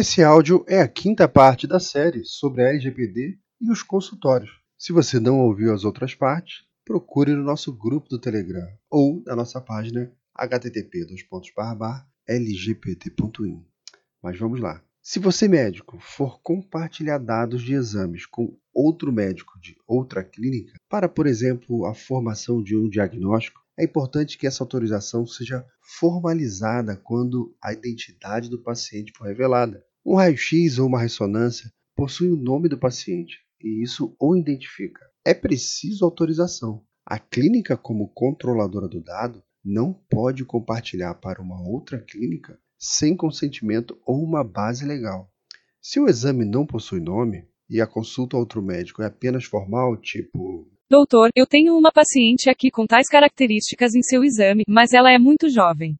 Esse áudio é a quinta parte da série sobre a LGPD e os consultórios. Se você não ouviu as outras partes, procure no nosso grupo do Telegram ou na nossa página http://lgpt.in. Mas vamos lá. Se você médico for compartilhar dados de exames com outro médico de outra clínica para, por exemplo, a formação de um diagnóstico, é importante que essa autorização seja formalizada quando a identidade do paciente for revelada. Um raio-x ou uma ressonância possui o nome do paciente e isso o identifica. É preciso autorização. A clínica, como controladora do dado, não pode compartilhar para uma outra clínica sem consentimento ou uma base legal. Se o exame não possui nome e a consulta a outro médico é apenas formal, tipo Doutor, eu tenho uma paciente aqui com tais características em seu exame, mas ela é muito jovem.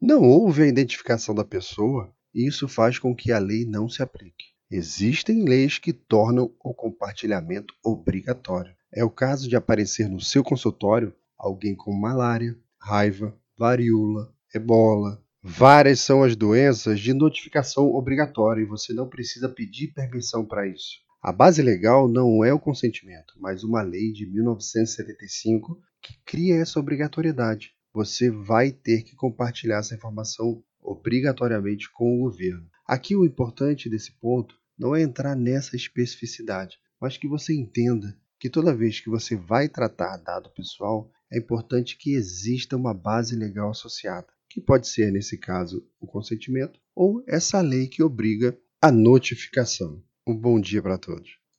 Não houve a identificação da pessoa, isso faz com que a lei não se aplique. Existem leis que tornam o compartilhamento obrigatório. É o caso de aparecer no seu consultório alguém com malária, raiva, varíola, ebola. Várias são as doenças de notificação obrigatória e você não precisa pedir permissão para isso. A base legal não é o consentimento, mas uma lei de 1975 que cria essa obrigatoriedade. Você vai ter que compartilhar essa informação obrigatoriamente com o governo. Aqui o importante desse ponto não é entrar nessa especificidade, mas que você entenda que toda vez que você vai tratar dado pessoal, é importante que exista uma base legal associada, que pode ser, nesse caso, o consentimento ou essa lei que obriga a notificação. Um bom dia para todos.